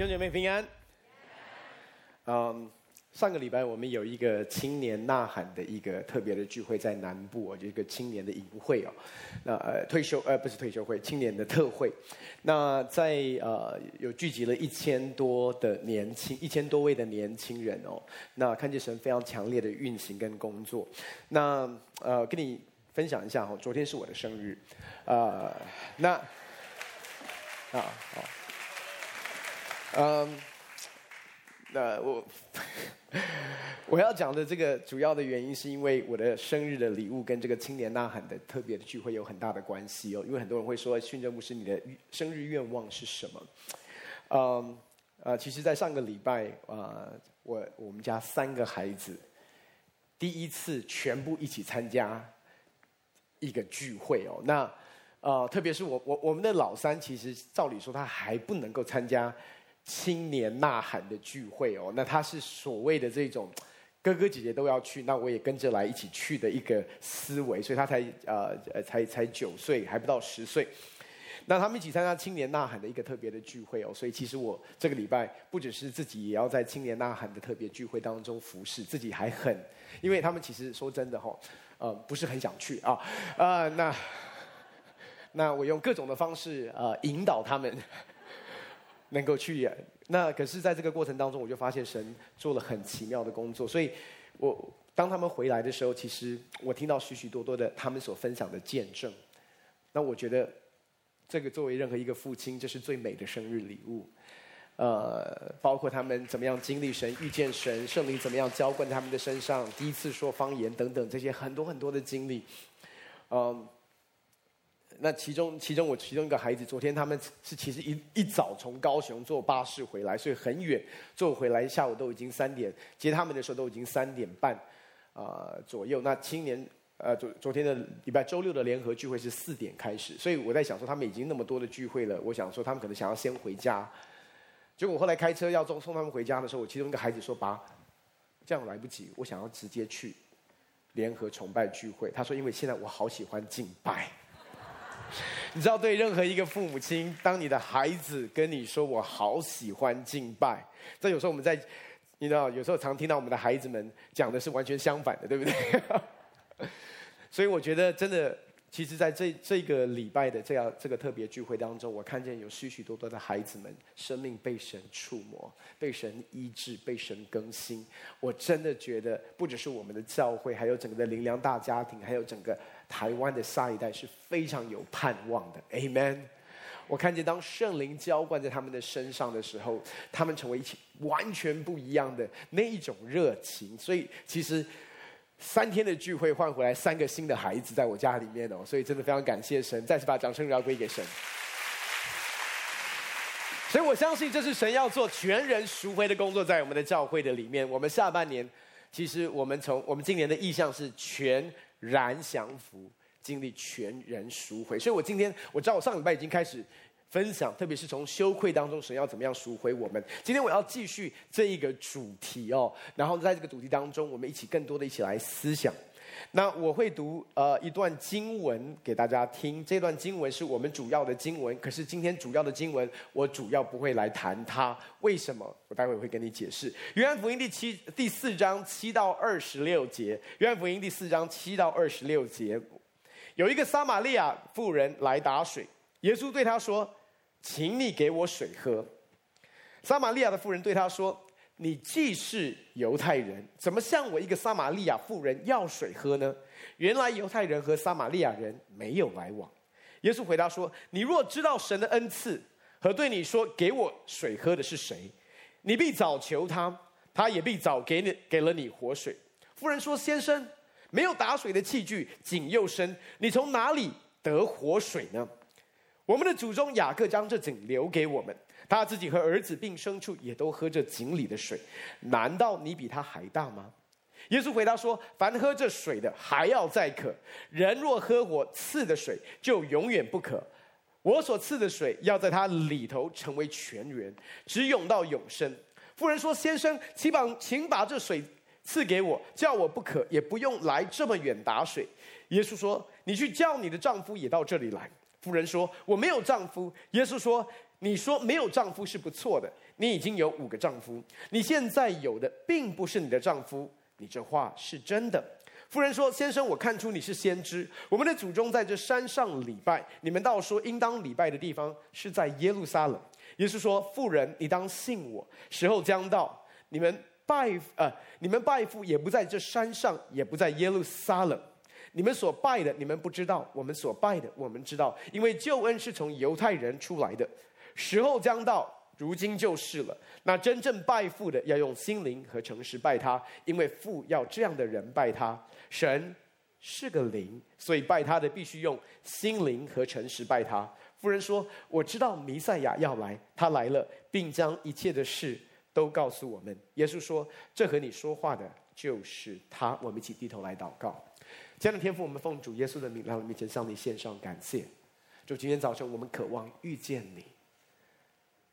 弟兄姐妹平安。嗯，上个礼拜我们有一个青年呐喊的一个特别的聚会，在南部哦，就一个青年的营会哦。那呃退休呃不是退休会，青年的特会。那在呃有聚集了一千多的年轻一千多位的年轻人哦。那看见神非常强烈的运行跟工作。那呃跟你分享一下哈，昨天是我的生日，呃那啊好。嗯，那我 我要讲的这个主要的原因，是因为我的生日的礼物跟这个青年呐喊的特别的聚会有很大的关系哦。因为很多人会说，训政牧师，你的生日愿望是什么？嗯，呃，其实，在上个礼拜啊，我我们家三个孩子第一次全部一起参加一个聚会哦。那呃，特别是我我我们的老三，其实照理说他还不能够参加。青年呐喊的聚会哦，那他是所谓的这种哥哥姐姐都要去，那我也跟着来一起去的一个思维，所以他才呃才才九岁，还不到十岁。那他们一起参加青年呐喊的一个特别的聚会哦，所以其实我这个礼拜不只是自己也要在青年呐喊的特别聚会当中服侍，自己还很，因为他们其实说真的哈，呃不是很想去啊，啊、呃、那那我用各种的方式呃引导他们。能够去演，那可是在这个过程当中，我就发现神做了很奇妙的工作。所以，我当他们回来的时候，其实我听到许许多多的他们所分享的见证。那我觉得，这个作为任何一个父亲，这是最美的生日礼物。呃，包括他们怎么样经历神、遇见神、圣灵怎么样浇灌他们的身上，第一次说方言等等这些很多很多的经历，嗯、那其中，其中我其中一个孩子，昨天他们是其实一一早从高雄坐巴士回来，所以很远，坐回来下午都已经三点，接他们的时候都已经三点半，啊、呃、左右。那青年呃昨昨天的礼拜周六的联合聚会是四点开始，所以我在想说他们已经那么多的聚会了，我想说他们可能想要先回家。结果我后来开车要送送他们回家的时候，我其中一个孩子说：“爸，这样来不及，我想要直接去联合崇拜聚会。”他说：“因为现在我好喜欢敬拜。”你知道，对任何一个父母亲，当你的孩子跟你说“我好喜欢敬拜”，这有时候我们在，你知道，有时候常听到我们的孩子们讲的是完全相反的，对不对？所以我觉得，真的，其实在这这个礼拜的这样这个特别聚会当中，我看见有许许多多的孩子们生命被神触摸、被神医治、被神更新。我真的觉得，不只是我们的教会，还有整个的灵粮大家庭，还有整个。台湾的下一代是非常有盼望的，Amen。我看见当圣灵浇灌在他们的身上的时候，他们成为一起完全不一样的那一种热情。所以其实三天的聚会换回来三个新的孩子在我家里面哦，所以真的非常感谢神，再次把掌声要归给神。所以我相信这是神要做全人赎回的工作，在我们的教会的里面。我们下半年其实我们从我们今年的意向是全。然降服，经历全人赎回。所以我今天我知道，我上礼拜已经开始分享，特别是从羞愧当中，神要怎么样赎回我们。今天我要继续这一个主题哦，然后在这个主题当中，我们一起更多的一起来思想。那我会读呃一段经文给大家听，这段经文是我们主要的经文。可是今天主要的经文，我主要不会来谈它。为什么？我待会会跟你解释。约翰福音第七第四章七到二十六节。约翰福音第四章七到二十六节，有一个撒玛利亚妇人来打水，耶稣对他说：“请你给我水喝。”撒玛利亚的妇人对他说。你既是犹太人，怎么向我一个撒玛利亚妇人要水喝呢？原来犹太人和撒玛利亚人没有来往。耶稣回答说：“你若知道神的恩赐和对你说给我水喝的是谁，你必早求他，他也必早给你给了你活水。”妇人说：“先生，没有打水的器具，井又深，你从哪里得活水呢？我们的祖宗雅各将这井留给我们。”他自己和儿子并牲畜也都喝这井里的水，难道你比他还大吗？耶稣回答说：“凡喝这水的，还要再渴；人若喝我赐的水，就永远不渴。我所赐的水，要在他里头成为泉源，直涌到永生。”妇人说：“先生，请把请把这水赐给我，叫我不渴，也不用来这么远打水。”耶稣说：“你去叫你的丈夫也到这里来。”妇人说：“我没有丈夫。”耶稣说。你说没有丈夫是不错的，你已经有五个丈夫，你现在有的并不是你的丈夫，你这话是真的。”妇人说：“先生，我看出你是先知。我们的祖宗在这山上礼拜，你们倒说应当礼拜的地方是在耶路撒冷。”耶稣说：“妇人，你当信我，时候将到，你们拜呃，你们拜父也不在这山上，也不在耶路撒冷。你们所拜的，你们不知道；我们所拜的，我们知道，因为救恩是从犹太人出来的。时候将到。”如今就是了。那真正拜父的，要用心灵和诚实拜他，因为父要这样的人拜他。神是个灵，所以拜他的必须用心灵和诚实拜他。夫人说：“我知道弥赛亚要来，他来了，并将一切的事都告诉我们。”耶稣说：“这和你说话的就是他。”我们一起低头来祷告。亲爱的天父，我们奉主耶稣的名来到你面前，向你献上感谢。就，今天早晨我们渴望遇见你。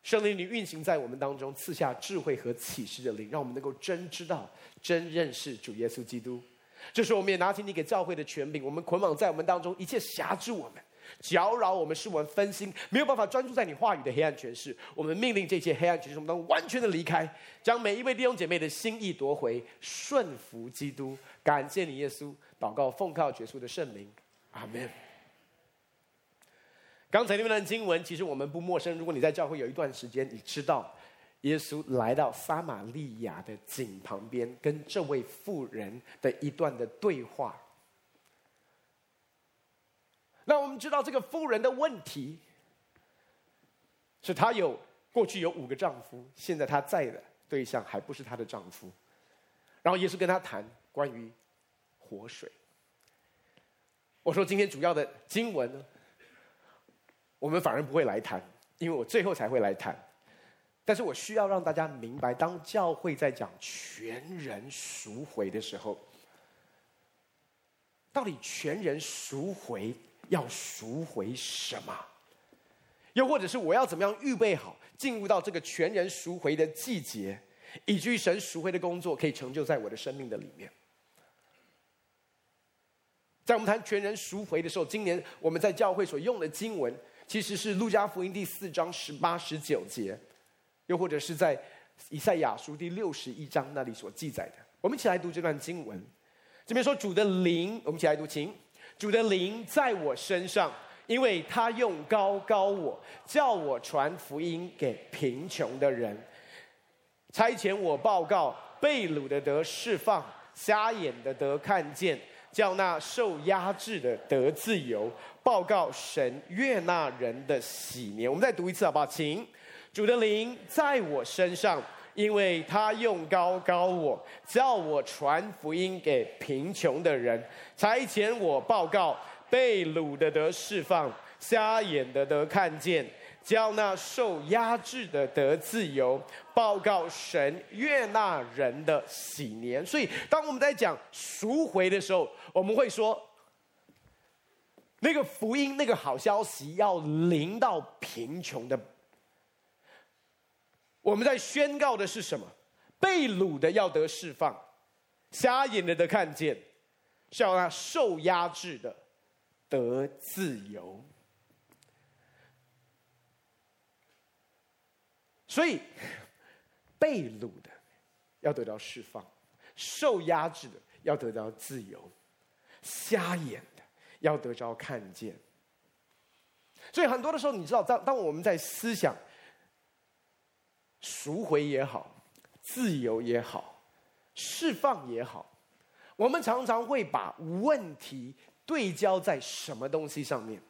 圣灵，你运行在我们当中，赐下智慧和启示的灵，让我们能够真知道、真认识主耶稣基督。这时候，我们也拿起你给教会的权柄，我们捆绑在我们当中一切辖制我们、搅扰我们、使我们分心、没有办法专注在你话语的黑暗权势。我们命令这些黑暗权势，我们都完全的离开，将每一位弟兄姐妹的心意夺回，顺服基督。感谢你，耶稣。祷告，奉靠耶稣的圣名，阿门。刚才那段经文，其实我们不陌生。如果你在教会有一段时间，你知道耶稣来到撒玛利亚的井旁边，跟这位妇人的一段的对话。那我们知道这个妇人的问题，是她有过去有五个丈夫，现在她在的对象还不是她的丈夫。然后耶稣跟她谈关于活水。我说今天主要的经文呢？我们反而不会来谈，因为我最后才会来谈。但是我需要让大家明白，当教会在讲全人赎回的时候，到底全人赎回要赎回什么？又或者是我要怎么样预备好，进入到这个全人赎回的季节，以至于神赎回的工作可以成就在我的生命的里面？在我们谈全人赎回的时候，今年我们在教会所用的经文。其实是路加福音第四章十八、十九节，又或者是在以赛亚书第六十一章那里所记载的。我们一起来读这段经文。这边说主的灵，我们一起来读，请主的灵在我身上，因为他用高高我，叫我传福音给贫穷的人，差遣我报告被掳的得释放，瞎眼的得看见。叫那受压制的得自由，报告神悦纳人的喜年。我们再读一次好不好？请主的灵在我身上，因为他用膏膏我，叫我传福音给贫穷的人，差遣我报告被掳的得释放，瞎眼的得看见。叫那受压制的得自由，报告神悦纳人的喜年。所以，当我们在讲赎回的时候，我们会说，那个福音、那个好消息要临到贫穷的。我们在宣告的是什么？被掳的要得释放，瞎眼的得看见，叫那受压制的得自由。所以，被掳的要得到释放，受压制的要得到自由，瞎眼的要得着看见。所以很多的时候，你知道，当当我们在思想赎回也好，自由也好，释放也好，我们常常会把问题对焦在什么东西上面？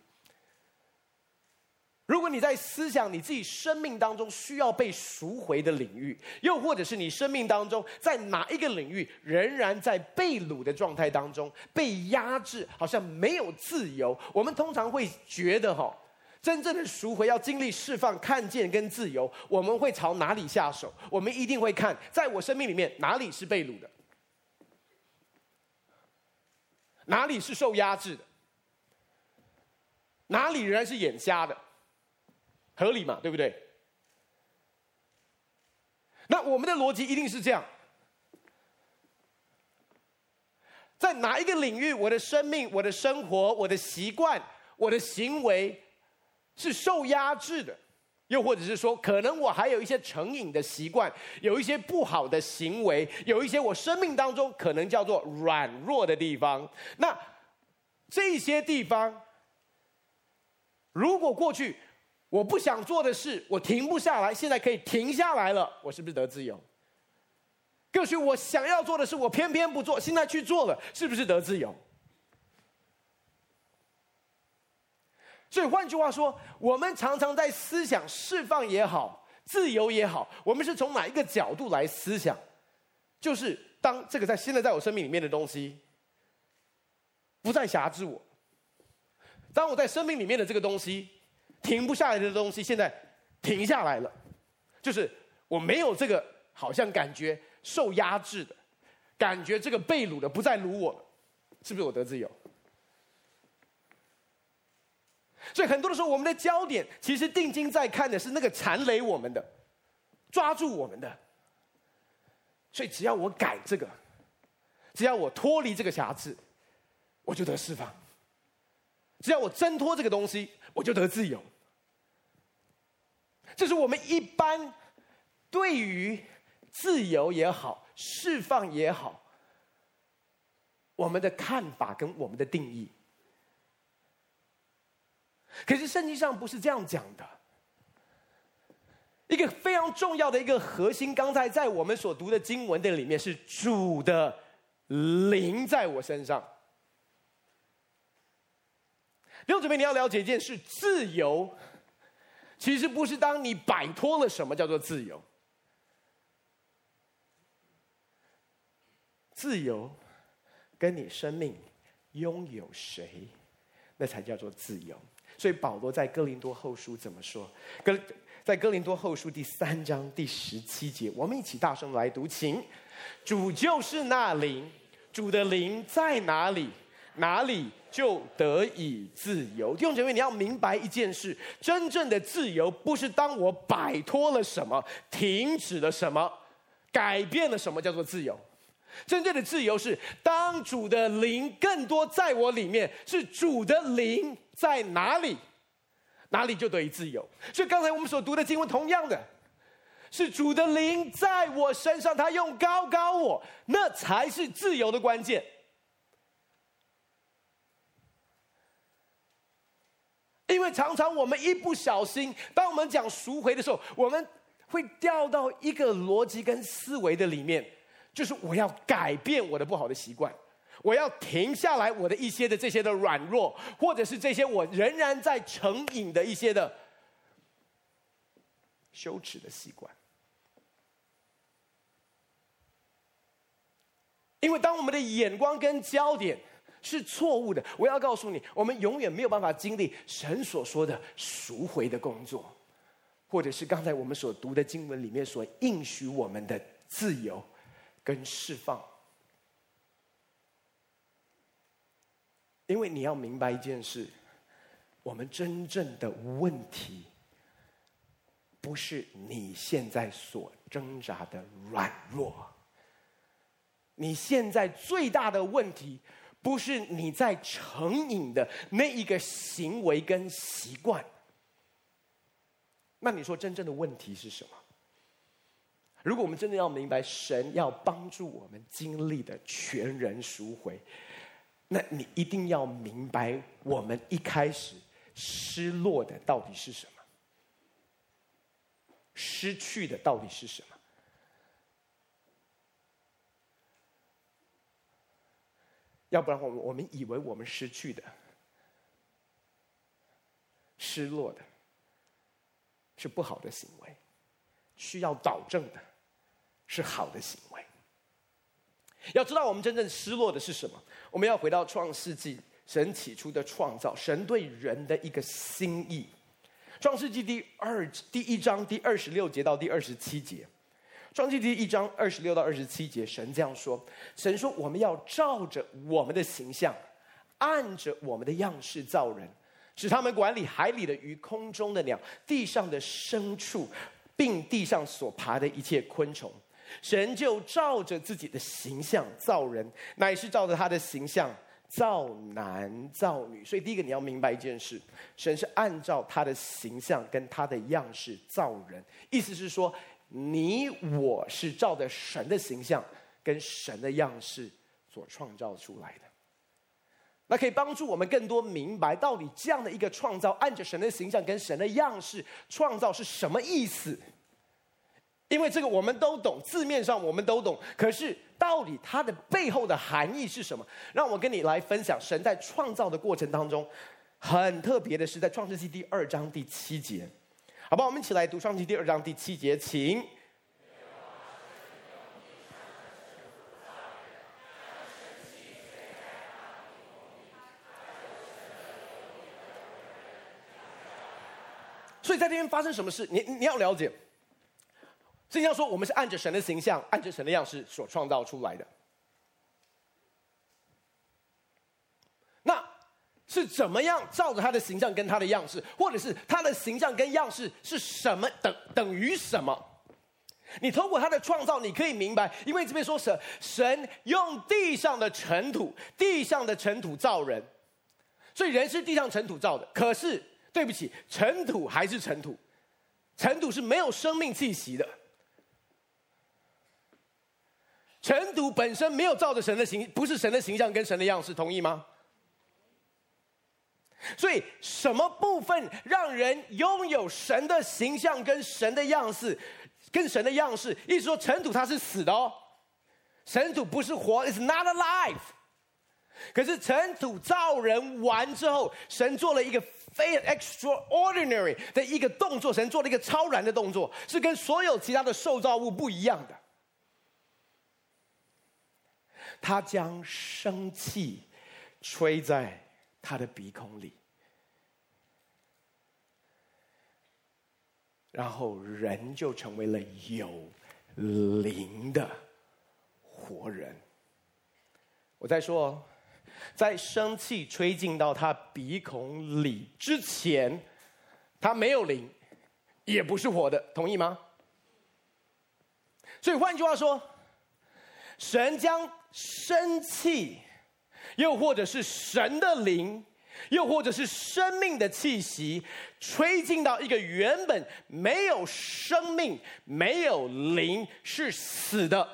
如果你在思想你自己生命当中需要被赎回的领域，又或者是你生命当中在哪一个领域仍然在被掳的状态当中，被压制，好像没有自由，我们通常会觉得哈，真正的赎回要经历释放、看见跟自由，我们会朝哪里下手？我们一定会看，在我生命里面哪里是被掳的，哪里是受压制的，哪里仍然是眼瞎的。合理嘛，对不对？那我们的逻辑一定是这样：在哪一个领域，我的生命、我的生活、我的习惯、我的行为是受压制的，又或者是说，可能我还有一些成瘾的习惯，有一些不好的行为，有一些我生命当中可能叫做软弱的地方。那这些地方，如果过去我不想做的事，我停不下来，现在可以停下来了，我是不是得自由？过去我想要做的事，我偏偏不做，现在去做了，是不是得自由？所以换句话说，我们常常在思想释放也好，自由也好，我们是从哪一个角度来思想？就是当这个在现在在我生命里面的东西不再辖制我，当我在生命里面的这个东西停不下来的东西，现在停下来了，就是我没有这个好像感觉受压制的感觉，这个被掳的不再掳我了，是不是我得自由？所以很多的时候，我们的焦点其实定睛在看的是那个缠累我们的、抓住我们的。所以只要我改这个，只要我脱离这个瑕疵，我就得释放；只要我挣脱这个东西，我就得自由。这是我们一般对于自由也好、释放也好，我们的看法跟我们的定义。可是圣经上不是这样讲的。一个非常重要的一个核心，刚才在我们所读的经文的里面，是主的灵在我身上。六姊妹，你要了解一件事：自由其实不是当你摆脱了什么叫做自由，自由跟你生命拥有谁，那才叫做自由。所以保罗在哥林多后书怎么说？哥在哥林多后书第三章第十七节，我们一起大声来读，请。主就是那灵，主的灵在哪里，哪里就得以自由。弟兄姐妹，你要明白一件事：真正的自由不是当我摆脱了什么，停止了什么，改变了什么，叫做自由。真正的自由是当主的灵更多在我里面，是主的灵。在哪里，哪里就得以自由。所以刚才我们所读的经文，同样的，是主的灵在我身上，他用高高我，那才是自由的关键。因为常常我们一不小心，当我们讲赎回的时候，我们会掉到一个逻辑跟思维的里面，就是我要改变我的不好的习惯。我要停下来，我的一些的这些的软弱，或者是这些我仍然在成瘾的一些的羞耻的习惯。因为当我们的眼光跟焦点是错误的，我要告诉你，我们永远没有办法经历神所说的赎回的工作，或者是刚才我们所读的经文里面所应许我们的自由跟释放。因为你要明白一件事，我们真正的问题，不是你现在所挣扎的软弱。你现在最大的问题，不是你在成瘾的那一个行为跟习惯。那你说真正的问题是什么？如果我们真的要明白，神要帮助我们经历的全人赎回。那你一定要明白，我们一开始失落的到底是什么？失去的到底是什么？要不然，我们我们以为我们失去的、失落的，是不好的行为，需要导正的，是好的行为。要知道，我们真正失落的是什么？我们要回到创世纪，神起初的创造，神对人的一个心意。创世纪第二第一章第二十六节到第二十七节，创世纪第一章二十六到二十七节，神这样说：神说，我们要照着我们的形象，按着我们的样式造人，使他们管理海里的鱼、空中的鸟、地上的牲畜，并地上所爬的一切昆虫。神就照着自己的形象造人，乃是照着他的形象造男造女。所以第一个你要明白一件事：神是按照他的形象跟他的样式造人，意思是说，你我是照着神的形象跟神的样式所创造出来的。那可以帮助我们更多明白，到底这样的一个创造，按着神的形象跟神的样式创造是什么意思？因为这个我们都懂，字面上我们都懂，可是到底它的背后的含义是什么？让我跟你来分享，神在创造的过程当中，很特别的是在创世记第二章第七节，好吧？我们一起来读创世记第二章第七节，请。所以在这边发生什么事？你你要了解。圣经上说，我们是按着神的形象，按着神的样式所创造出来的。那是怎么样照着他的形象跟他的样式，或者是他的形象跟样式是什么等等于什么？你通过他的创造，你可以明白，因为这边说神神用地上的尘土，地上的尘土造人，所以人是地上尘土造的。可是对不起，尘土还是尘土，尘土是没有生命气息的。尘土本身没有照着神的形，不是神的形象跟神的样式，同意吗？所以什么部分让人拥有神的形象跟神的样式，跟神的样式？意思说尘土它是死的哦，尘土不是活，It's not alive。可是尘土造人完之后，神做了一个非 extraordinary 的一个动作，神做了一个超然的动作，是跟所有其他的受造物不一样的。他将生气吹在他的鼻孔里，然后人就成为了有灵的活人。我在说，在生气吹进到他鼻孔里之前，他没有灵，也不是活的，同意吗？所以换句话说，神将。生气，又或者是神的灵，又或者是生命的气息，吹进到一个原本没有生命、没有灵、是死的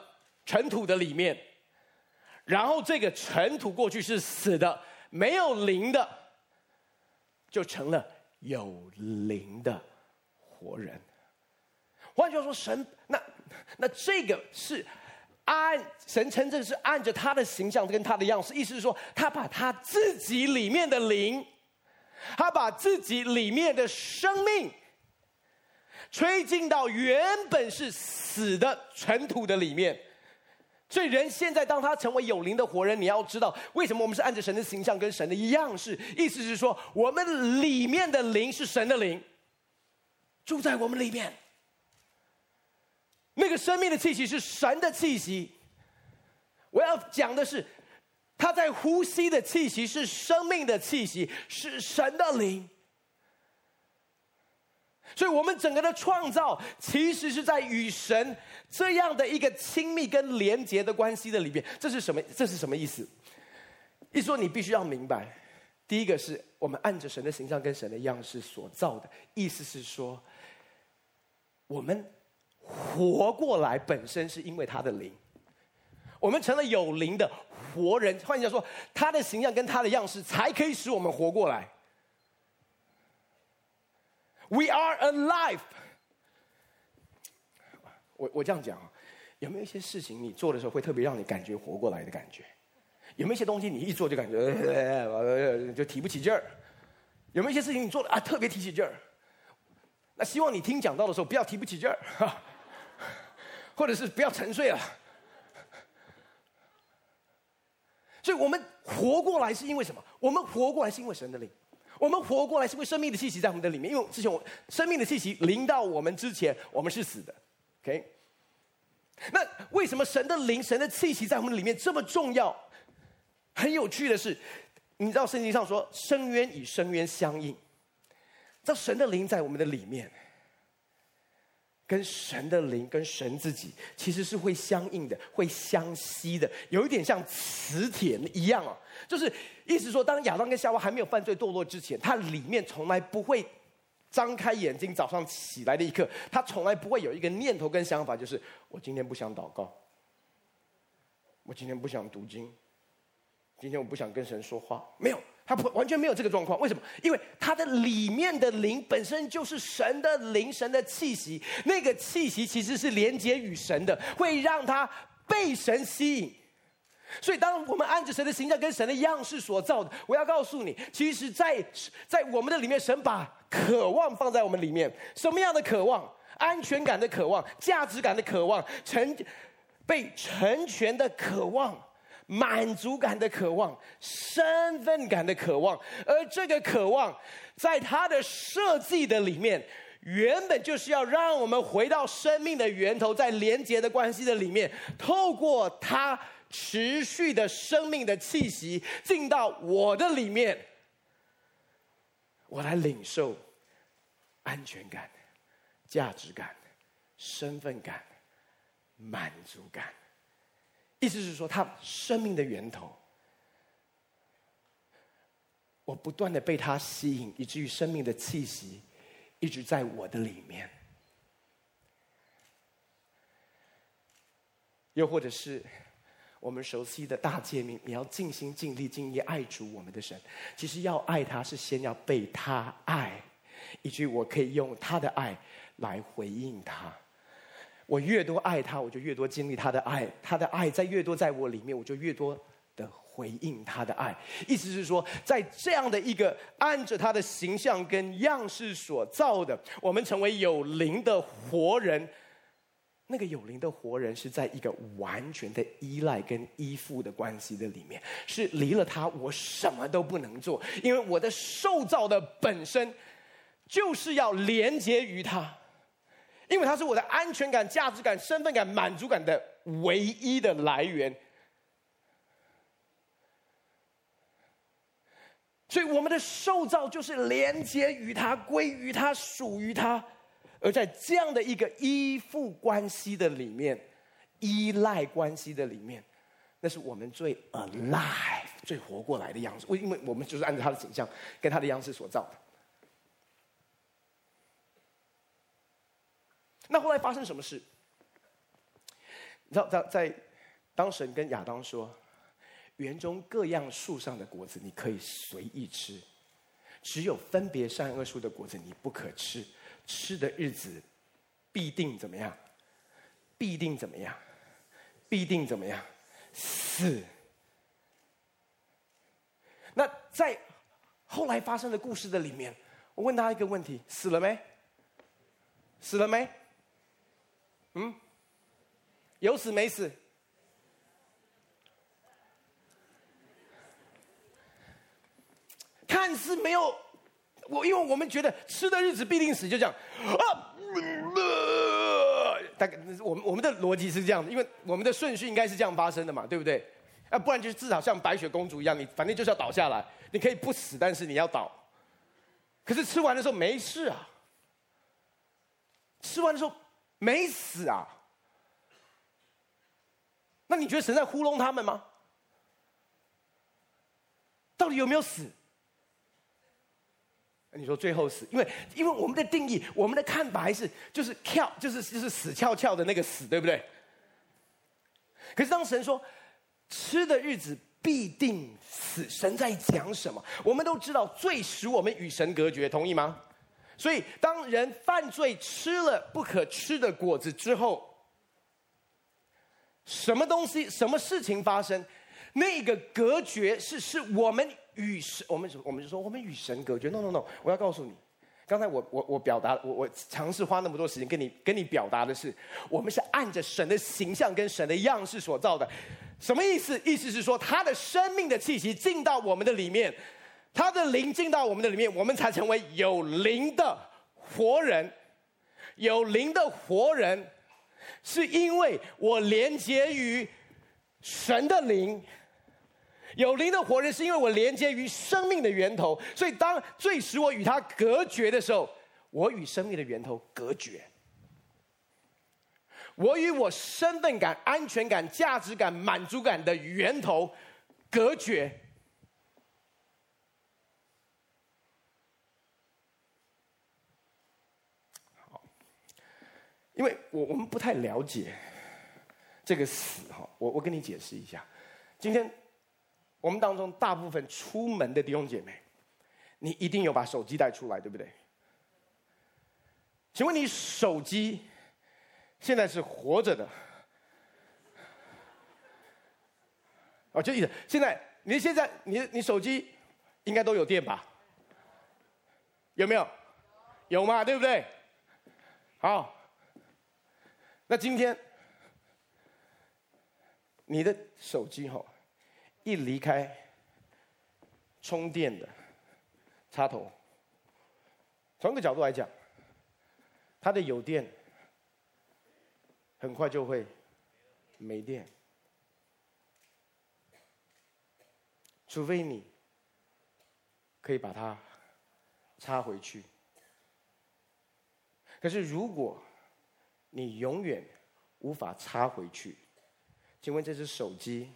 尘土的里面，然后这个尘土过去是死的、没有灵的，就成了有灵的活人。换句话说，神那那这个是。按神称这是按着他的形象跟他的样式，意思是说，他把他自己里面的灵，他把自己里面的生命，吹进到原本是死的尘土的里面。所以人现在当他成为有灵的活人，你要知道为什么我们是按着神的形象跟神的样式，意思是说，我们里面的灵是神的灵，住在我们里面。那个生命的气息是神的气息。我要讲的是，他在呼吸的气息是生命的气息，是神的灵。所以，我们整个的创造其实是在与神这样的一个亲密跟连结的关系的里边。这是什么？这是什么意思？一说，你必须要明白，第一个是我们按着神的形象跟神的样式所造的，意思是说，我们。活过来本身是因为他的灵，我们成了有灵的活人。换句话说，他的形象跟他的样式才可以使我们活过来。We are alive。我我这样讲啊，有没有一些事情你做的时候会特别让你感觉活过来的感觉？有没有一些东西你一做就感觉就提不起劲儿？有没有一些事情你做的啊特别提起劲儿？那希望你听讲到的时候不要提不起劲儿。或者是不要沉睡了，所以我们活过来是因为什么？我们活过来是因为神的灵，我们活过来是因为生命的气息在我们的里面。因为之前我生命的气息临到我们之前，我们是死的。OK，那为什么神的灵、神的气息在我们里面这么重要？很有趣的是，你知道圣经上说深渊与深渊相应，这神的灵在我们的里面。跟神的灵、跟神自己，其实是会相应的，会相吸的，有一点像磁铁一样哦。就是意思说，当亚当跟夏娃还没有犯罪堕落之前，他里面从来不会张开眼睛，早上起来的一刻，他从来不会有一个念头跟想法，就是我今天不想祷告，我今天不想读经，今天我不想跟神说话，没有。他不完全没有这个状况，为什么？因为他的里面的灵本身就是神的灵，神的气息。那个气息其实是连接与神的，会让他被神吸引。所以，当我们按着神的形象跟神的样式所造的，我要告诉你，其实，在在我们的里面，神把渴望放在我们里面。什么样的渴望？安全感的渴望，价值感的渴望，成被成全的渴望。满足感的渴望，身份感的渴望，而这个渴望，在他的设计的里面，原本就是要让我们回到生命的源头，在连结的关系的里面，透过他持续的生命的气息进到我的里面，我来领受安全感、价值感、身份感、满足感。意思是说，他生命的源头，我不断的被他吸引，以至于生命的气息一直在我的里面。又或者是我们熟悉的大诫命，你要尽心尽力尽意爱主我们的神。其实要爱他，是先要被他爱，以至于我可以用他的爱来回应他。我越多爱他，我就越多经历他的爱。他的爱在越多在我里面，我就越多的回应他的爱。意思是说，在这样的一个按着他的形象跟样式所造的，我们成为有灵的活人。那个有灵的活人是在一个完全的依赖跟依附的关系的里面，是离了他我什么都不能做，因为我的受造的本身就是要连接于他。因为它是我的安全感、价值感、身份感、满足感的唯一的来源，所以我们的受造就是连接于他、归于他、属于他，而在这样的一个依附关系的里面、依赖关系的里面，那是我们最 alive、最活过来的样子。为因为我们就是按照他的形象跟他的样式所造的。那后来发生什么事？你知道，在在当神跟亚当说，园中各样树上的果子你可以随意吃，只有分别善恶树的果子你不可吃，吃的日子必定怎么样？必定怎么样？必定怎么样？死。那在后来发生的故事的里面，我问他一个问题：死了没？死了没？嗯，有死没死？看似没有，我因为我们觉得吃的日子必定死，就这样啊。大概我们我们的逻辑是这样的，因为我们的顺序应该是这样发生的嘛，对不对？啊，不然就是至少像白雪公主一样，你反正就是要倒下来，你可以不死，但是你要倒。可是吃完的时候没事啊，吃完的时候。没死啊？那你觉得神在糊弄他们吗？到底有没有死？你说最后死，因为因为我们的定义，我们的看法还是就是翘，就是就是死翘翘的那个死，对不对？可是当神说吃的日子必定死，神在讲什么？我们都知道罪使我们与神隔绝，同意吗？所以，当人犯罪吃了不可吃的果子之后，什么东西、什么事情发生？那个隔绝是是我们与神，我们我们就说我们与神隔绝。No No No！我要告诉你，刚才我我我表达，我我尝试花那么多时间跟你跟你表达的是，我们是按着神的形象跟神的样式所造的。什么意思？意思是说，他的生命的气息进到我们的里面。他的灵进到我们的里面，我们才成为有灵的活人。有灵的活人，是因为我连接于神的灵。有灵的活人，是因为我连接于生命的源头。所以，当最使我与他隔绝的时候，我与生命的源头隔绝。我与我身份感、安全感、价值感、满足感的源头隔绝。因为我我们不太了解这个死哈，我我跟你解释一下。今天我们当中大部分出门的弟兄姐妹，你一定有把手机带出来，对不对？请问你手机？现在是活着的，哦，就意思，现在你现在你你手机应该都有电吧？有没有？有嘛？对不对？好，那今天你的手机哈，一离开充电的插头，从一个角度来讲，它的有电。很快就会没电，除非你可以把它插回去。可是如果你永远无法插回去，请问这只手机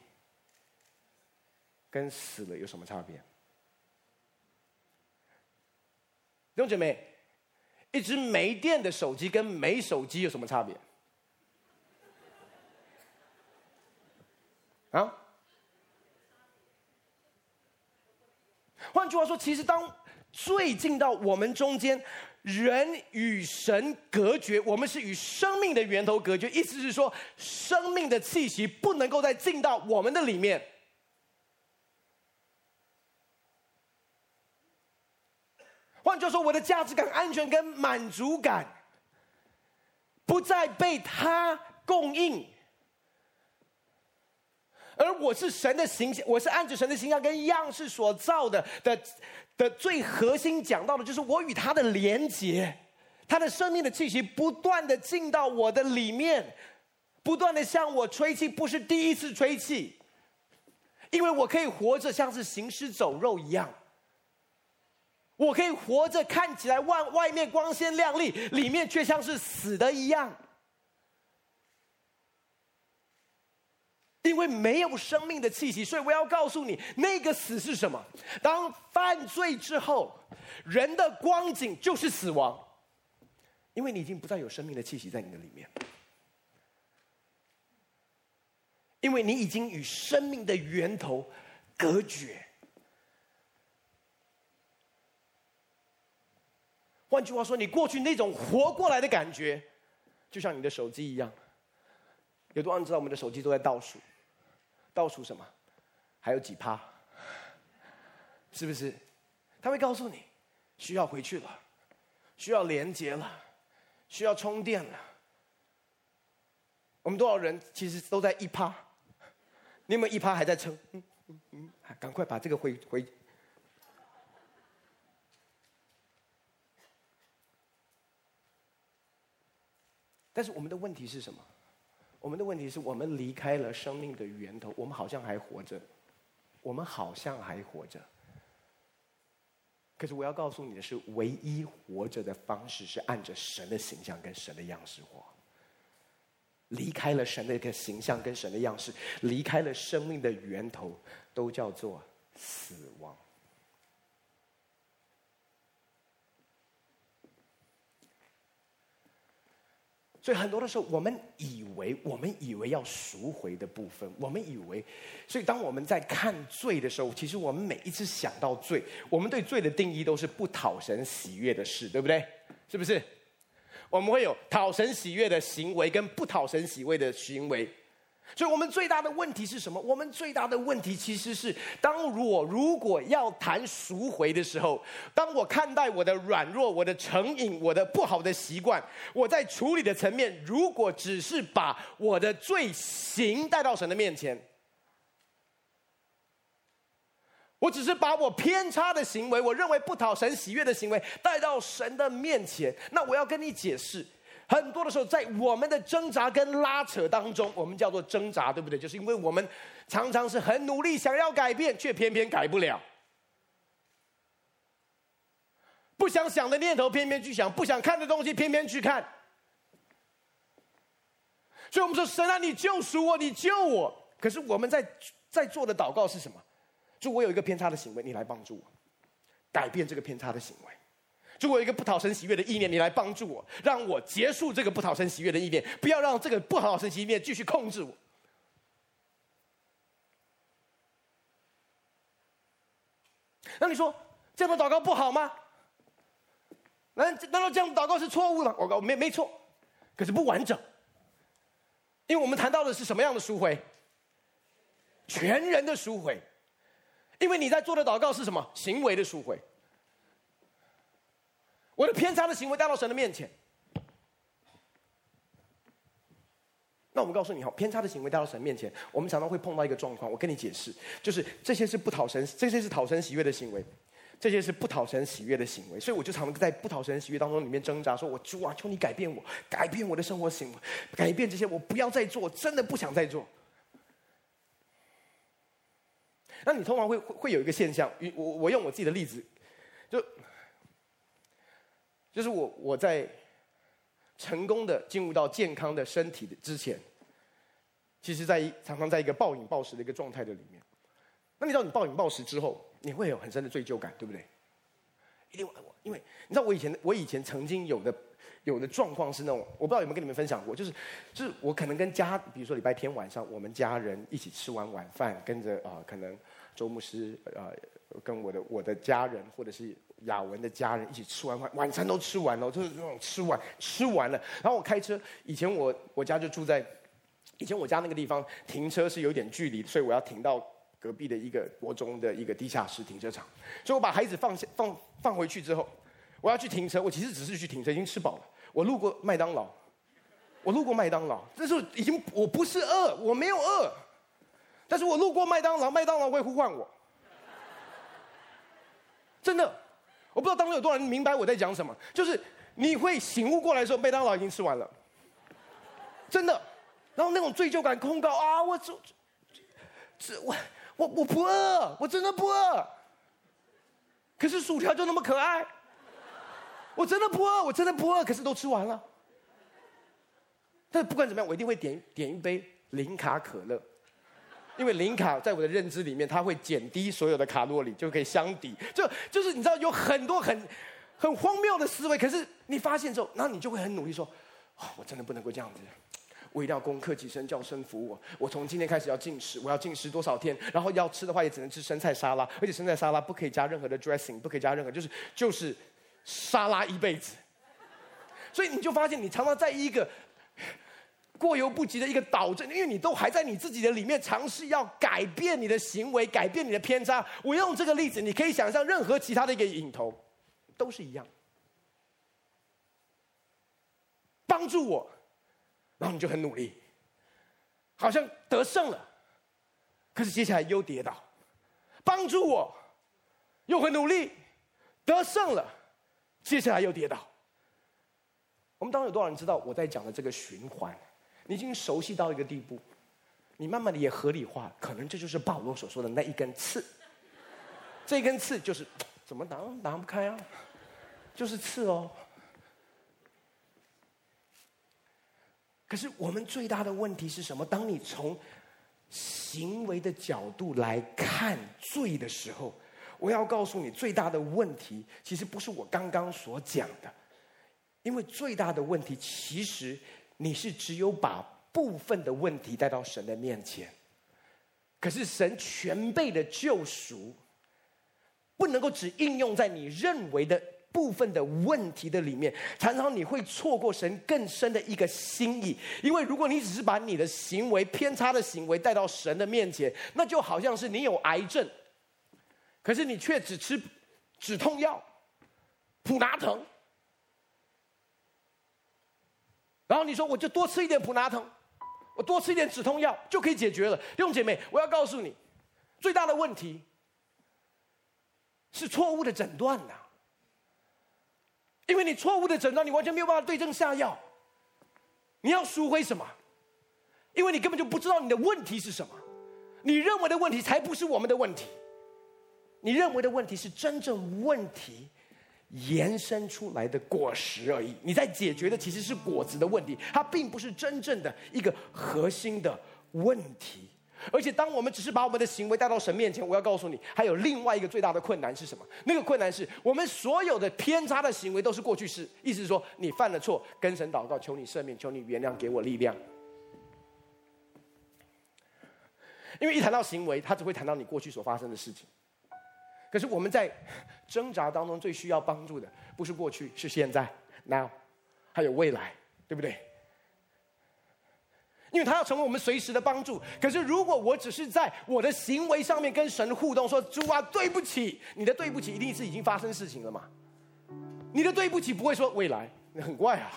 跟死了有什么差别？弟兄姐妹，一只没电的手机跟没手机有什么差别？啊！换句话说，其实当罪进到我们中间，人与神隔绝，我们是与生命的源头隔绝。意思是说，生命的气息不能够再进到我们的里面。换句话说，我的价值感、安全感、满足感，不再被他供应。而我是神的形象，我是按着神的形象跟样式所造的的的最核心讲到的，就是我与他的连结，他的生命的气息不断的进到我的里面，不断的向我吹气，不是第一次吹气，因为我可以活着像是行尸走肉一样，我可以活着看起来外外面光鲜亮丽，里面却像是死的一样。因为没有生命的气息，所以我要告诉你，那个死是什么？当犯罪之后，人的光景就是死亡，因为你已经不再有生命的气息在你的里面，因为你已经与生命的源头隔绝。换句话说，你过去那种活过来的感觉，就像你的手机一样。有多少人知道我们的手机都在倒数？倒数什么？还有几趴？是不是？他会告诉你，需要回去了，需要连接了，需要充电了。我们多少人其实都在一趴？你有没有一趴还在撑？嗯嗯嗯，赶快把这个回回。但是我们的问题是什么？我们的问题是我们离开了生命的源头，我们好像还活着，我们好像还活着。可是我要告诉你的是，唯一活着的方式是按着神的形象跟神的样式活。离开了神的一个形象跟神的样式，离开了生命的源头，都叫做死亡。所以很多的时候，我们以为我们以为要赎回的部分，我们以为，所以当我们在看罪的时候，其实我们每一次想到罪，我们对罪的定义都是不讨神喜悦的事，对不对？是不是？我们会有讨神喜悦的行为跟不讨神喜悦的行为。所以我们最大的问题是什么？我们最大的问题其实是，当我如果要谈赎回的时候，当我看待我的软弱、我的成瘾、我的不好的习惯，我在处理的层面，如果只是把我的罪行带到神的面前，我只是把我偏差的行为，我认为不讨神喜悦的行为带到神的面前，那我要跟你解释。很多的时候，在我们的挣扎跟拉扯当中，我们叫做挣扎，对不对？就是因为我们常常是很努力想要改变，却偏偏改不了。不想想的念头，偏偏去想；不想看的东西，偏偏去看。所以我们说：“神啊，你救赎我，你救我。”可是我们在在做的祷告是什么？就我有一个偏差的行为，你来帮助我，改变这个偏差的行为。如果有一个不讨神喜悦的意念，你来帮助我，让我结束这个不讨神喜悦的意念，不要让这个不讨神喜悦继续控制我。那你说这样的祷告不好吗？难难道这样祷告是错误的？我告没没错，可是不完整，因为我们谈到的是什么样的赎回？全人的赎回，因为你在做的祷告是什么？行为的赎回。我的偏差的行为带到神的面前，那我们告诉你哈，偏差的行为带到神面前，我们常常会碰到一个状况。我跟你解释，就是这些是不讨神，这些是讨神喜悦的行为，这些是不讨神喜悦的行为。所以我就常常在不讨神喜悦当中里面挣扎，说我主啊，求你改变我，改变我的生活行为，改变这些，我不要再做，真的不想再做。那你通常会会有一个现象，我我用我自己的例子，就。就是我我在成功的进入到健康的身体的之前，其实在常常在一个暴饮暴食的一个状态的里面。那你知道你暴饮暴食之后，你会有很深的罪疚感，对不对？一定，因为你知道我以前我以前曾经有的有的状况是那种，我不知道有没有跟你们分享过，就是就是我可能跟家，比如说礼拜天晚上，我们家人一起吃完晚饭，跟着啊、可能周牧师啊、跟我的我的家人或者是。雅文的家人一起吃完饭，晚餐都吃完了，就是那种吃完吃完了。然后我开车，以前我我家就住在，以前我家那个地方停车是有点距离，所以我要停到隔壁的一个国中的一个地下室停车场。所以我把孩子放下放放回去之后，我要去停车。我其实只是去停车，已经吃饱了。我路过麦当劳，我路过麦当劳，这时候已经我不是饿，我没有饿，但是我路过麦当劳，麦当劳会呼唤我，真的。我不知道当中有多少人明白我在讲什么，就是你会醒悟过来的时候，麦当劳已经吃完了，真的。然后那种罪疚感控告啊，我这这我我我不饿，我真的不饿。可是薯条就那么可爱，我真的不饿，我真的不饿。可是都吃完了。但是不管怎么样，我一定会点点一杯零卡可乐。因为零卡在我的认知里面，它会减低所有的卡路里，就可以相抵。就就是你知道有很多很很荒谬的思维，可是你发现之后，然后你就会很努力说：哦，我真的不能够这样子，我一定要攻克己身，叫声服我。我从今天开始要禁食，我要禁食多少天？然后要吃的话也只能吃生菜沙拉，而且生菜沙拉不可以加任何的 dressing，不可以加任何，就是就是沙拉一辈子。所以你就发现，你常常在一个。过犹不及的一个导正，因为你都还在你自己的里面尝试要改变你的行为，改变你的偏差。我用这个例子，你可以想象任何其他的一个影头，都是一样。帮助我，然后你就很努力，好像得胜了，可是接下来又跌倒。帮助我，又很努力，得胜了，接下来又跌倒。我们当中有多少人知道我在讲的这个循环？你已经熟悉到一个地步，你慢慢的也合理化，可能这就是保罗所说的那一根刺。这根刺就是怎么拿拿不开啊，就是刺哦。可是我们最大的问题是什么？当你从行为的角度来看罪的时候，我要告诉你，最大的问题其实不是我刚刚所讲的，因为最大的问题其实。你是只有把部分的问题带到神的面前，可是神全备的救赎，不能够只应用在你认为的部分的问题的里面，常常你会错过神更深的一个心意。因为如果你只是把你的行为偏差的行为带到神的面前，那就好像是你有癌症，可是你却只吃止痛药，普拿疼。然后你说，我就多吃一点普拿疼，我多吃一点止痛药就可以解决了。弟兄姐妹，我要告诉你，最大的问题是错误的诊断呐。因为你错误的诊断，你完全没有办法对症下药。你要赎回什么？因为你根本就不知道你的问题是什么。你认为的问题才不是我们的问题，你认为的问题是真正问题延伸出来的果实而已。你在解决的其实是果子的问题，它并不是真正的一个核心的问题。而且，当我们只是把我们的行为带到神面前，我要告诉你，还有另外一个最大的困难是什么？那个困难是我们所有的偏差的行为都是过去式。意思是说，你犯了错，跟神祷告，求你赦免，求你原谅，给我力量。因为一谈到行为，他只会谈到你过去所发生的事情。可是我们在挣扎当中最需要帮助的，不是过去，是现在，now，还有未来，对不对？因为他要成为我们随时的帮助。可是如果我只是在我的行为上面跟神互动，说主啊，对不起，你的对不起一定是已经发生事情了嘛？你的对不起不会说未来，很怪啊。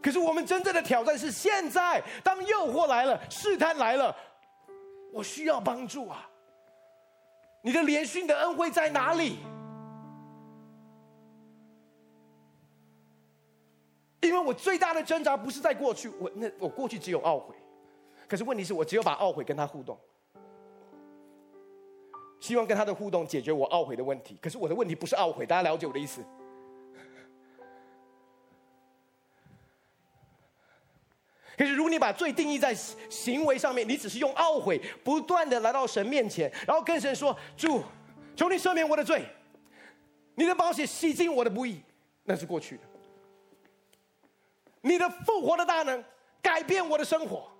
可是我们真正的挑战是现在，当诱惑来了，试探来了，我需要帮助啊。你的怜恤的恩惠在哪里？因为我最大的挣扎不是在过去，我那我过去只有懊悔，可是问题是我只有把懊悔跟他互动，希望跟他的互动解决我懊悔的问题。可是我的问题不是懊悔，大家了解我的意思？可是，如果你把罪定义在行为上面，你只是用懊悔不断的来到神面前，然后跟神说：“主，求你赦免我的罪，你的宝血洗净我的不义。”那是过去的。你的复活的大能改变我的生活，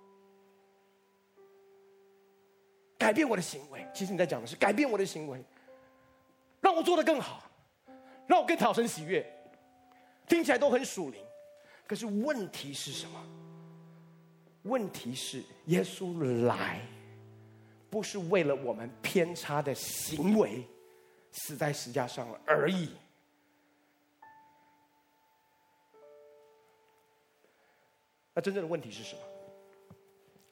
改变我的行为。其实你在讲的是改变我的行为，让我做得更好，让我更讨神喜悦。听起来都很属灵，可是问题是什么？问题是，耶稣来，不是为了我们偏差的行为死在十架上了而已。那真正的问题是什么？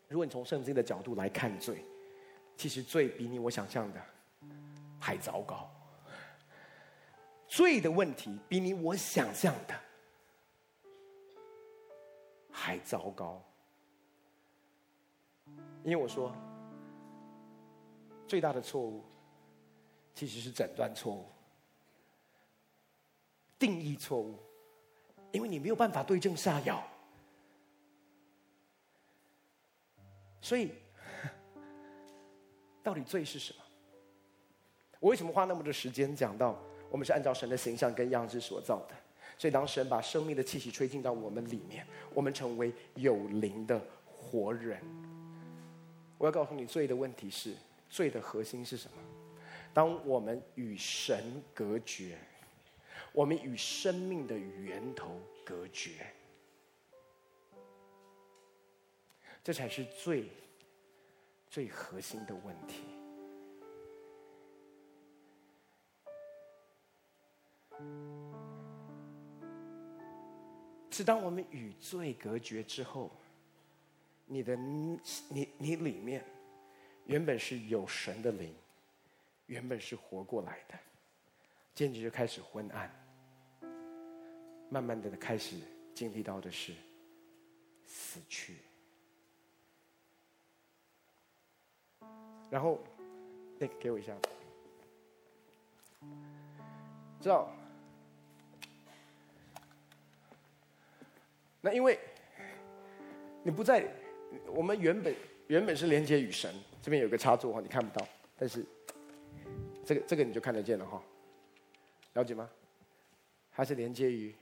如果你从圣经的角度来看罪，其实罪比你我想象的还糟糕。罪的问题比你我想象的还糟糕。因为我说，最大的错误其实是诊断错误、定义错误，因为你没有办法对症下药。所以，到底罪是什么？我为什么花那么多时间讲到我们是按照神的形象跟样式所造的？所以，当神把生命的气息吹进到我们里面，我们成为有灵的活人。我要告诉你，罪的问题是，罪的核心是什么？当我们与神隔绝，我们与生命的源头隔绝，这才是最最核心的问题。是当我们与罪隔绝之后。你的你你里面原本是有神的灵，原本是活过来的，渐渐就开始昏暗，慢慢的开始经历到的是死去。然后，那个给我一下，知道？那因为你不在。我们原本原本是连接与神，这边有个插座哈，你看不到，但是这个这个你就看得见了哈，了解吗？它是连接于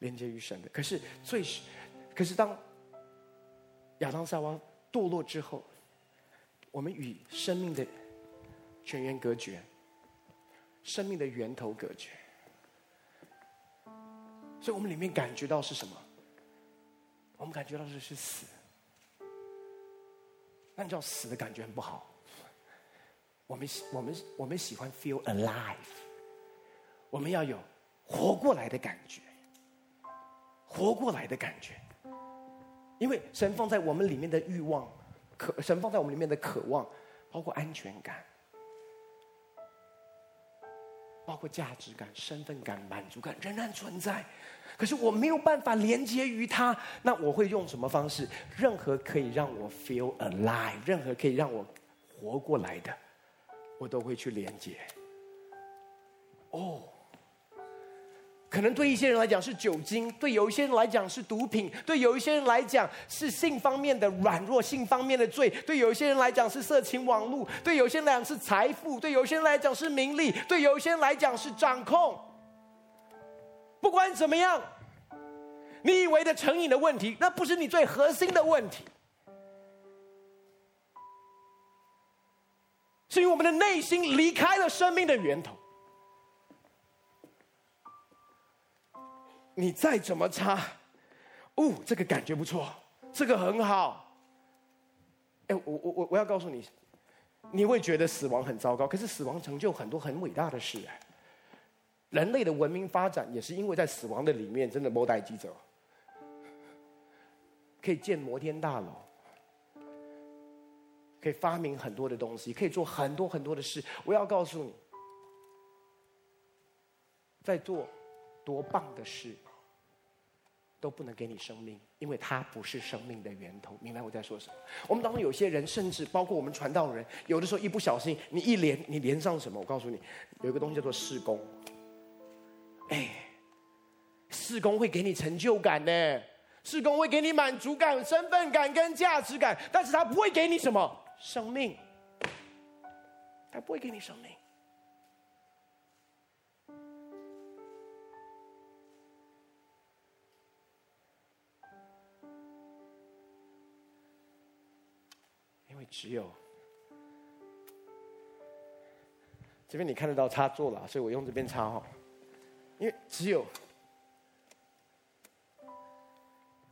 连接于神的。可是最，可是当亚当夏娃堕落之后，我们与生命的泉源隔绝，生命的源头隔绝，所以我们里面感觉到是什么？我们感觉到的是死。那你知道死的感觉很不好。我们喜我们我们喜欢 feel alive，我们要有活过来的感觉，活过来的感觉。因为神放在我们里面的欲望，渴神放在我们里面的渴望，包括安全感，包括价值感、身份感、满足感，仍然存在。可是我没有办法连接于它，那我会用什么方式？任何可以让我 feel alive，任何可以让我活过来的，我都会去连接。哦，可能对一些人来讲是酒精，对有一些人来讲是毒品，对有一些人来讲是性方面的软弱、性方面的罪，对有一些人来讲是色情网络，对有些人来讲是财富，对有些人来讲是名利，对有些人来讲是掌控。不管怎么样，你以为的成瘾的问题，那不是你最核心的问题，是因为我们的内心离开了生命的源头。你再怎么擦，哦，这个感觉不错，这个很好。哎，我我我我要告诉你，你会觉得死亡很糟糕，可是死亡成就很多很伟大的事哎。人类的文明发展也是因为在死亡的里面，真的没代记者，可以建摩天大楼，可以发明很多的东西，可以做很多很多的事。我要告诉你，在做。多棒的事，都不能给你生命，因为它不是生命的源头。明白我在说什么？我们当中有些人，甚至包括我们传道人，有的时候一不小心，你一连你连上什么？我告诉你，有一个东西叫做事工。哎，事工会给你成就感呢，事工会给你满足感、身份感跟价值感，但是它不会给你什么生命，它不会给你生命。只有这边你看得到插座了，所以我用这边插哈。因为只有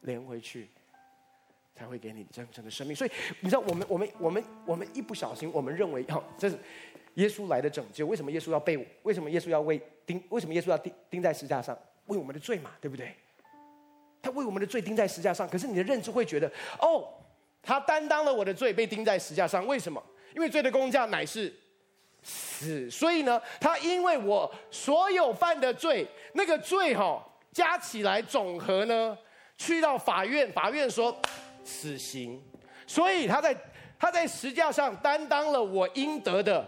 连回去，才会给你真正的生命。所以你知道，我们我们我们我们一不小心，我们认为哈，这是耶稣来的拯救。为什么耶稣要被？为什么耶稣要为钉？为什么耶稣要钉钉在十字架上？为我们的罪嘛，对不对？他为我们的罪钉在十字架上。可是你的认知会觉得，哦。他担当了我的罪，被钉在十架上。为什么？因为罪的工价乃是死。所以呢，他因为我所有犯的罪，那个罪哈、哦、加起来总和呢，去到法院，法院说死刑。所以他在他在十架上担当了我应得的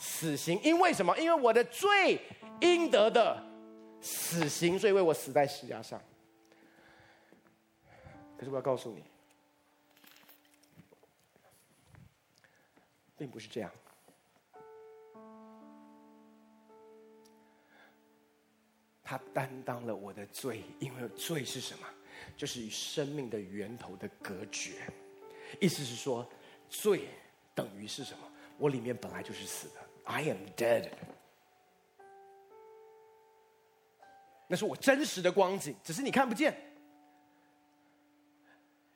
死刑。因为什么？因为我的罪应得的死刑，所以为我死在十架上。可是我要告诉你。并不是这样，他担当了我的罪，因为罪是什么？就是与生命的源头的隔绝。意思是说，罪等于是什么？我里面本来就是死的，I am dead。那是我真实的光景，只是你看不见。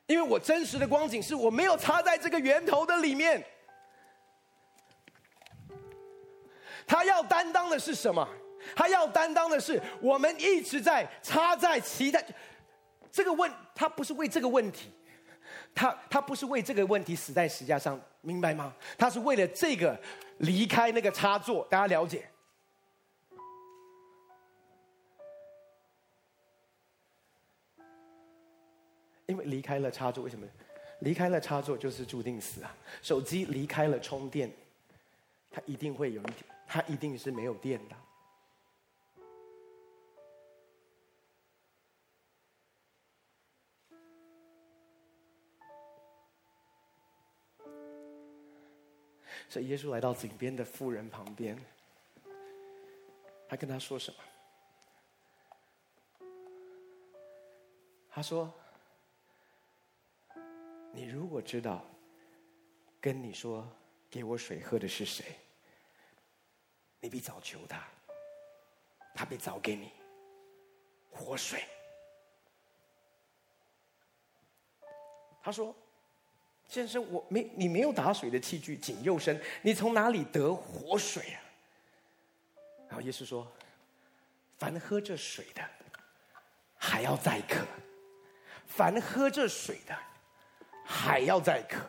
因为我真实的光景是我没有插在这个源头的里面。他要担当的是什么？他要担当的是我们一直在插在其他这个问，他不是为这个问题，他他不是为这个问题死在石架上，明白吗？他是为了这个离开那个插座，大家了解？因为离开了插座，为什么？离开了插座就是注定死啊！手机离开了充电，它一定会有一天。它一定是没有电的，所以耶稣来到井边的妇人旁边，他跟他说什么？他说：“你如果知道，跟你说给我水喝的是谁？”你必早求他，他必早给你活水。他说：“先生，我没你没有打水的器具，井又深，你从哪里得活水啊？”然后耶稣说：“凡喝这水的，还要再渴；凡喝这水的，还要再渴；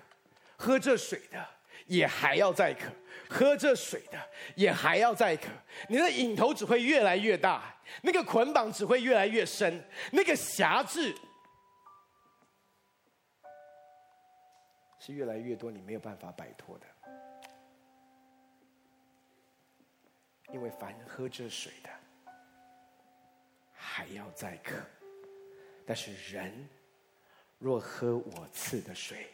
喝这水的，也还要再渴。”喝这水的也还要再渴，你的瘾头只会越来越大，那个捆绑只会越来越深，那个辖制是越来越多，你没有办法摆脱的。因为凡喝这水的，还要再渴。但是人若喝我赐的水，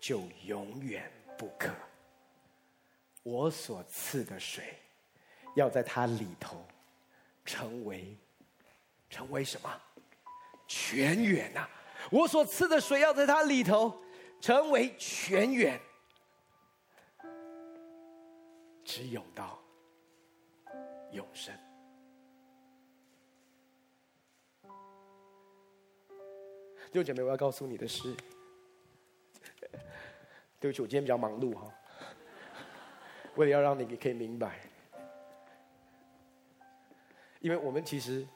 就永远不可。我所赐的水，要在它里头成为，成为什么？泉源呐！我所赐的水要在它里头成为泉源，只有到永生。六姐妹，我要告诉你的是，对不起，我今天比较忙碌哈。为了要让你可以明白，因为我们其实，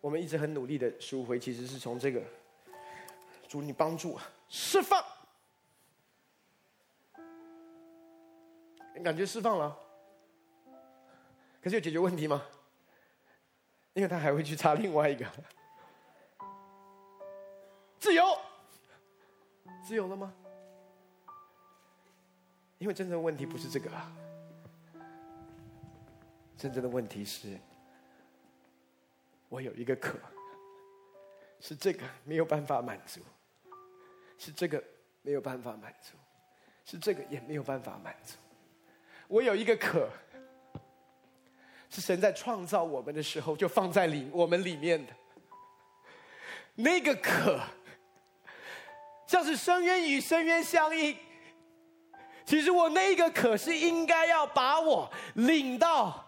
我们一直很努力的赎回，其实是从这个主你帮助释放，你感觉释放了，可是有解决问题吗？因为他还会去插另外一个自由，自由了吗？因为真正的问题不是这个啊，真正的问题是，我有一个渴，是这个没有办法满足，是这个没有办法满足，是这个也没有办法满足。我有一个渴，是神在创造我们的时候就放在里我们里面的，那个渴，像是深渊与深渊相应。其实我那个可是应该要把我领到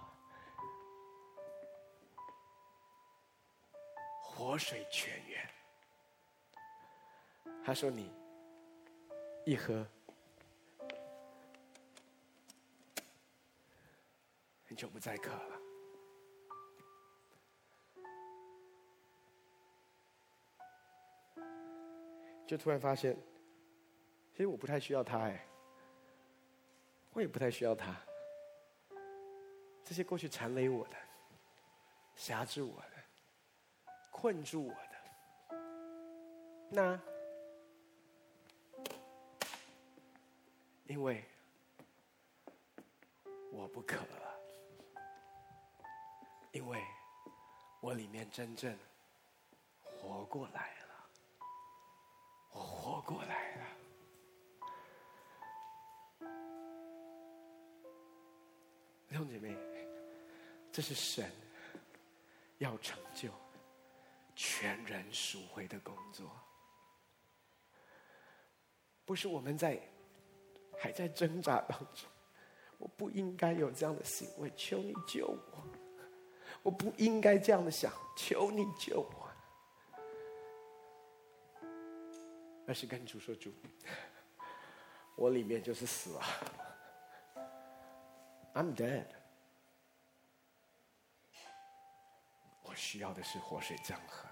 活水泉源。他说：“你一喝，你就不再渴了。”就突然发现，其实我不太需要他哎。我也不太需要他，这些过去缠累我的、辖制我的、困住我的，那因为我不渴了，因为我里面真正活过来了，我活过来。弟兄姐妹，这是神要成就全人赎回的工作，不是我们在还在挣扎当中。我不应该有这样的行为，求你救我！我不应该这样的想，求你救我！而是跟主说：“主，我里面就是死了。” I'm dead。我需要的是活水江河。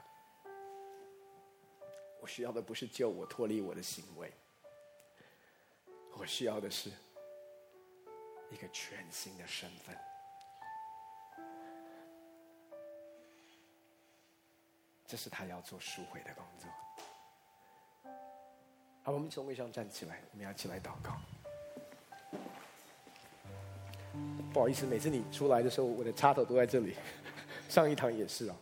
我需要的不是救我脱离我的行为，我需要的是一个全新的身份。这是他要做赎回的工作。好，我们从位上站起来，我们要起来祷告。不好意思，每次你出来的时候，我的插头都在这里。上一堂也是啊。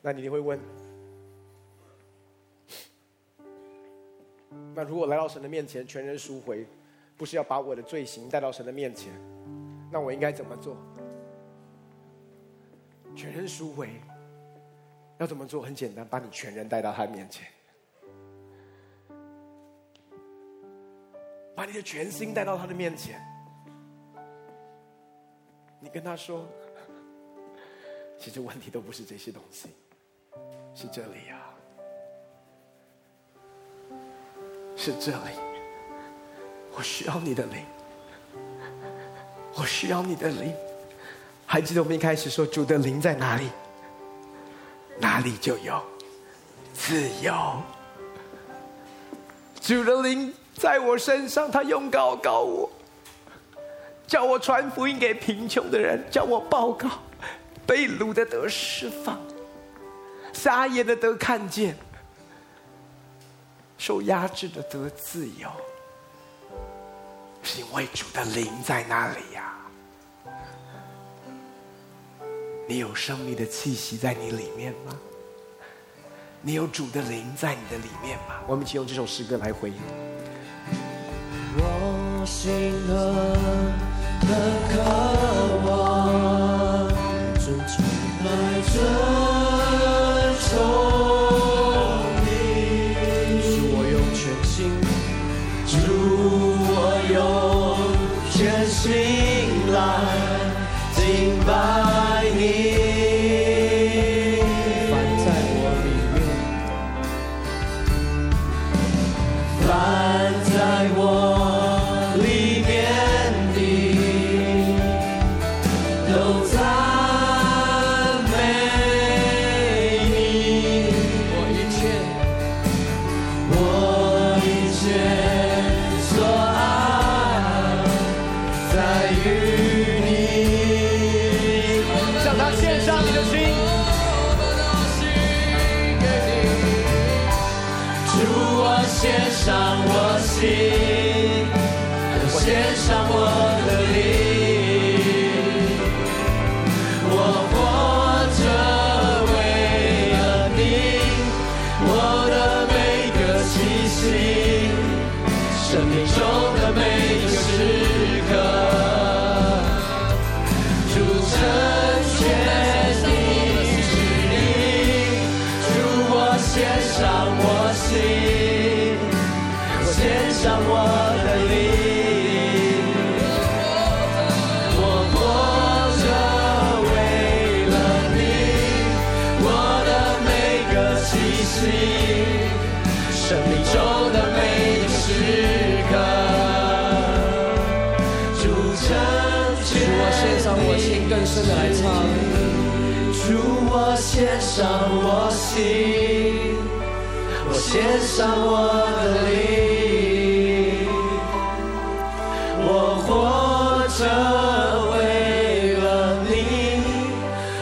那你一定会问：那如果来到神的面前，全人赎回，不是要把我的罪行带到神的面前，那我应该怎么做？全人赎回要怎么做？很简单，把你全人带到他面前。把你的全心带到他的面前，你跟他说，其实问题都不是这些东西，是这里呀，是这里，我需要你的灵，我需要你的灵。还记得我们一开始说，主的灵在哪里？哪里就有自由。主的灵。在我身上，他用膏膏我，叫我传福音给贫穷的人，叫我报告被掳的得释放，瞎眼的得看见，受压制的得自由，是因为主的灵在那里呀。你有生命的气息在你里面吗？你有主的灵在你的里面吗？我们请用这首诗歌来回应。你心的渴望。上我心，我献上我的灵，我活着为了你，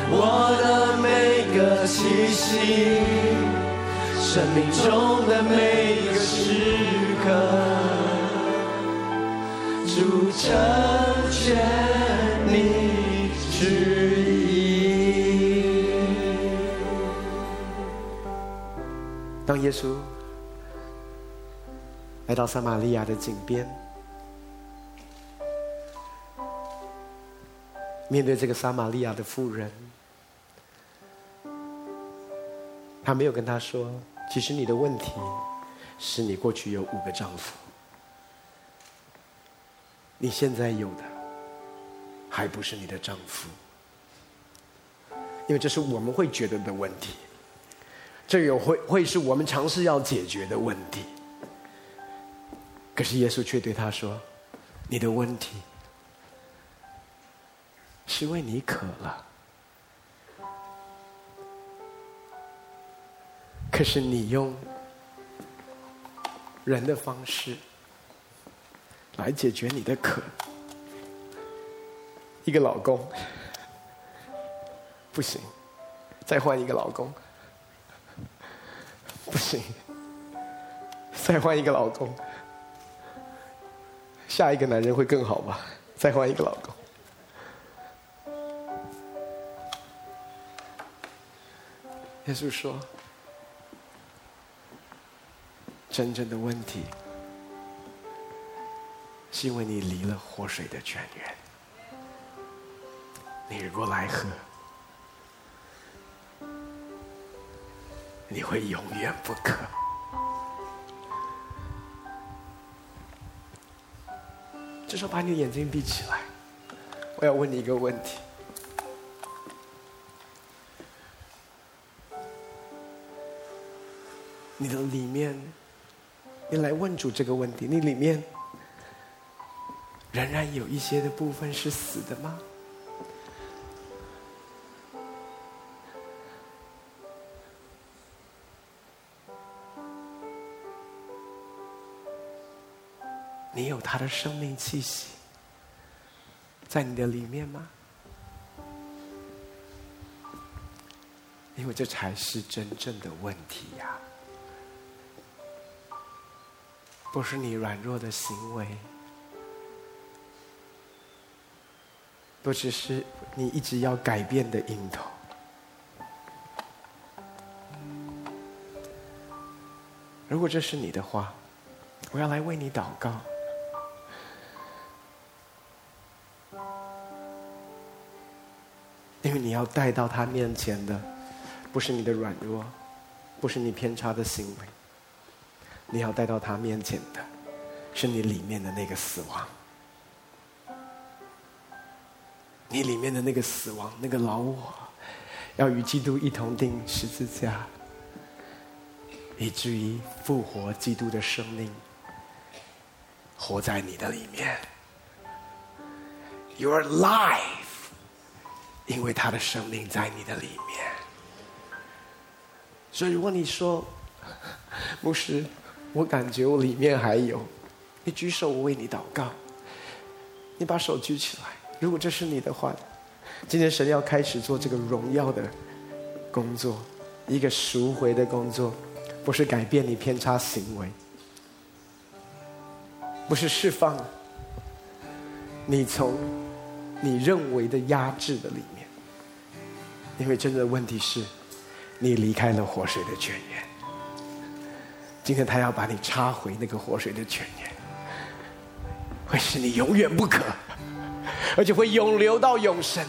我的每个气息，生命中的每一个时刻，主成全你当耶稣来到撒玛利亚的井边，面对这个撒玛利亚的妇人，他没有跟她说：“其实你的问题是你过去有五个丈夫，你现在有的还不是你的丈夫，因为这是我们会觉得的问题。”这有会会是我们尝试要解决的问题，可是耶稣却对他说：“你的问题是因为你渴了，可是你用人的方式来解决你的渴。一个老公不行，再换一个老公。”不行，再换一个老公，下一个男人会更好吧？再换一个老公。耶稣说：“真正的问题，是因为你离了活水的泉源，你若来喝。”你会永远不渴。这时候，把你的眼睛闭起来。我要问你一个问题：你的里面，你来问主这个问题，你里面仍然有一些的部分是死的吗？你有他的生命气息在你的里面吗？因为这才是真正的问题呀！不是你软弱的行为，不只是你一直要改变的源头。如果这是你的话，我要来为你祷告。为你要带到他面前的，不是你的软弱，不是你偏差的行为，你要带到他面前的，是你里面的那个死亡。你里面的那个死亡，那个老我，要与基督一同钉十字架，以至于复活基督的生命活在你的里面。Your life。因为他的生命在你的里面，所以如果你说，牧师，我感觉我里面还有，你举手，我为你祷告。你把手举起来，如果这是你的话，今天神要开始做这个荣耀的工作，一个赎回的工作，不是改变你偏差行为，不是释放你从你认为的压制的里面。因为真正的问题是，你离开了活水的泉源。今天他要把你插回那个活水的泉源，会使你永远不渴，而且会永流到永生。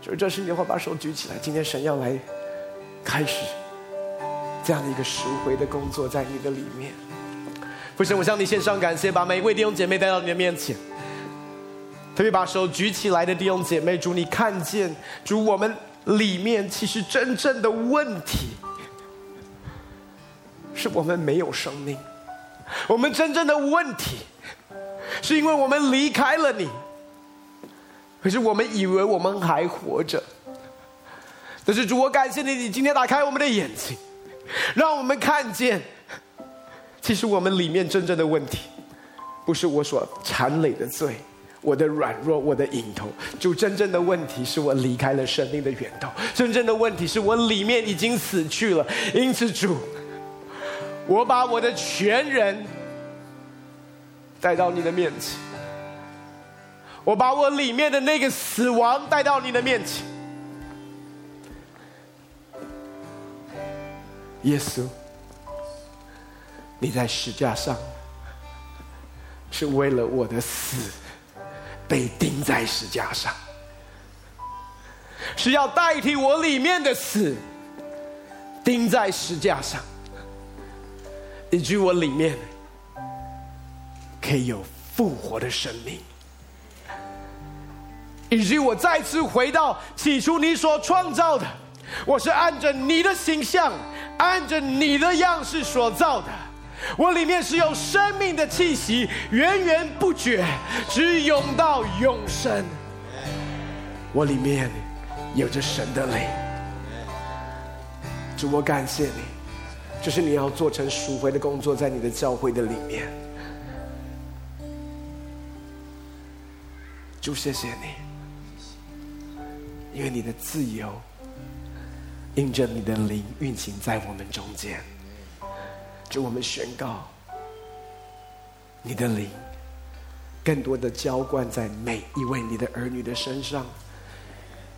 所以这时你的话，把手举起来。今天神要来开始这样的一个赎回的工作在你的里面。父神，我向你献上感谢，把每一位弟兄姐妹带到你的面前。特别把手举起来的弟兄姐妹，主你看见，主我们里面其实真正的问题，是我们没有生命。我们真正的问题，是因为我们离开了你。可是我们以为我们还活着。但是主，我感谢你，你今天打开我们的眼睛，让我们看见，其实我们里面真正的问题，不是我所缠累的罪。我的软弱，我的影头，主真正的问题是我离开了生命的源头。真正的问题是我里面已经死去了。因此，主，我把我的全人带到你的面前，我把我里面的那个死亡带到你的面前。耶稣，你在石架上是为了我的死。被钉在石架上，是要代替我里面的死，钉在石架上，以及我里面可以有复活的生命，以及我再次回到起初你所创造的，我是按着你的形象，按着你的样式所造的。我里面是有生命的气息，源源不绝，直涌到永生。我里面有着神的灵，主，我感谢你，这是你要做成赎回的工作，在你的教会的里面。主，谢谢你，因为你的自由，因着你的灵运行在我们中间。就我们宣告，你的灵更多的浇灌在每一位你的儿女的身上，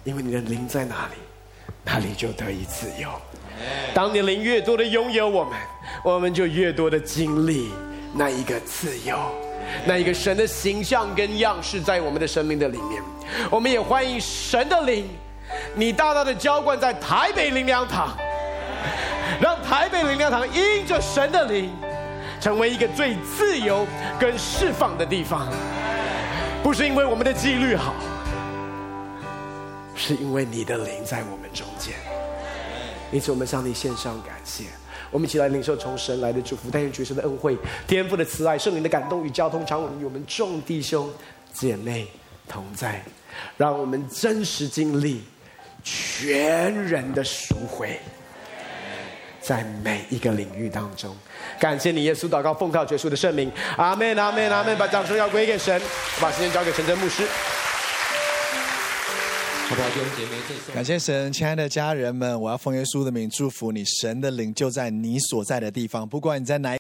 因为你的灵在哪里，哪里就得以自由。当你灵越多的拥有我们，我们就越多的经历那一个自由，那一个神的形象跟样式在我们的生命的里面。我们也欢迎神的灵，你大大的浇灌在台北灵粮堂。让台北灵粮堂因着神的灵，成为一个最自由跟释放的地方。不是因为我们的纪律好，是因为你的灵在我们中间。因此，我们向你献上感谢。我们一起来领受从神来的祝福，但愿主神的恩惠、天父的慈爱、圣灵的感动与交通，常与我们众弟兄姐妹同在，让我们真实经历全人的赎回。在每一个领域当中，感谢你，耶稣祷告奉靠耶稣的圣名，阿门，阿门，阿门。把掌声要归给神，我把时间交给陈真牧师。好不好，弟兄姐妹？感谢神，亲爱的家人们，我要奉耶稣的名祝福你，神的灵就在你所在的地方，不管你在哪。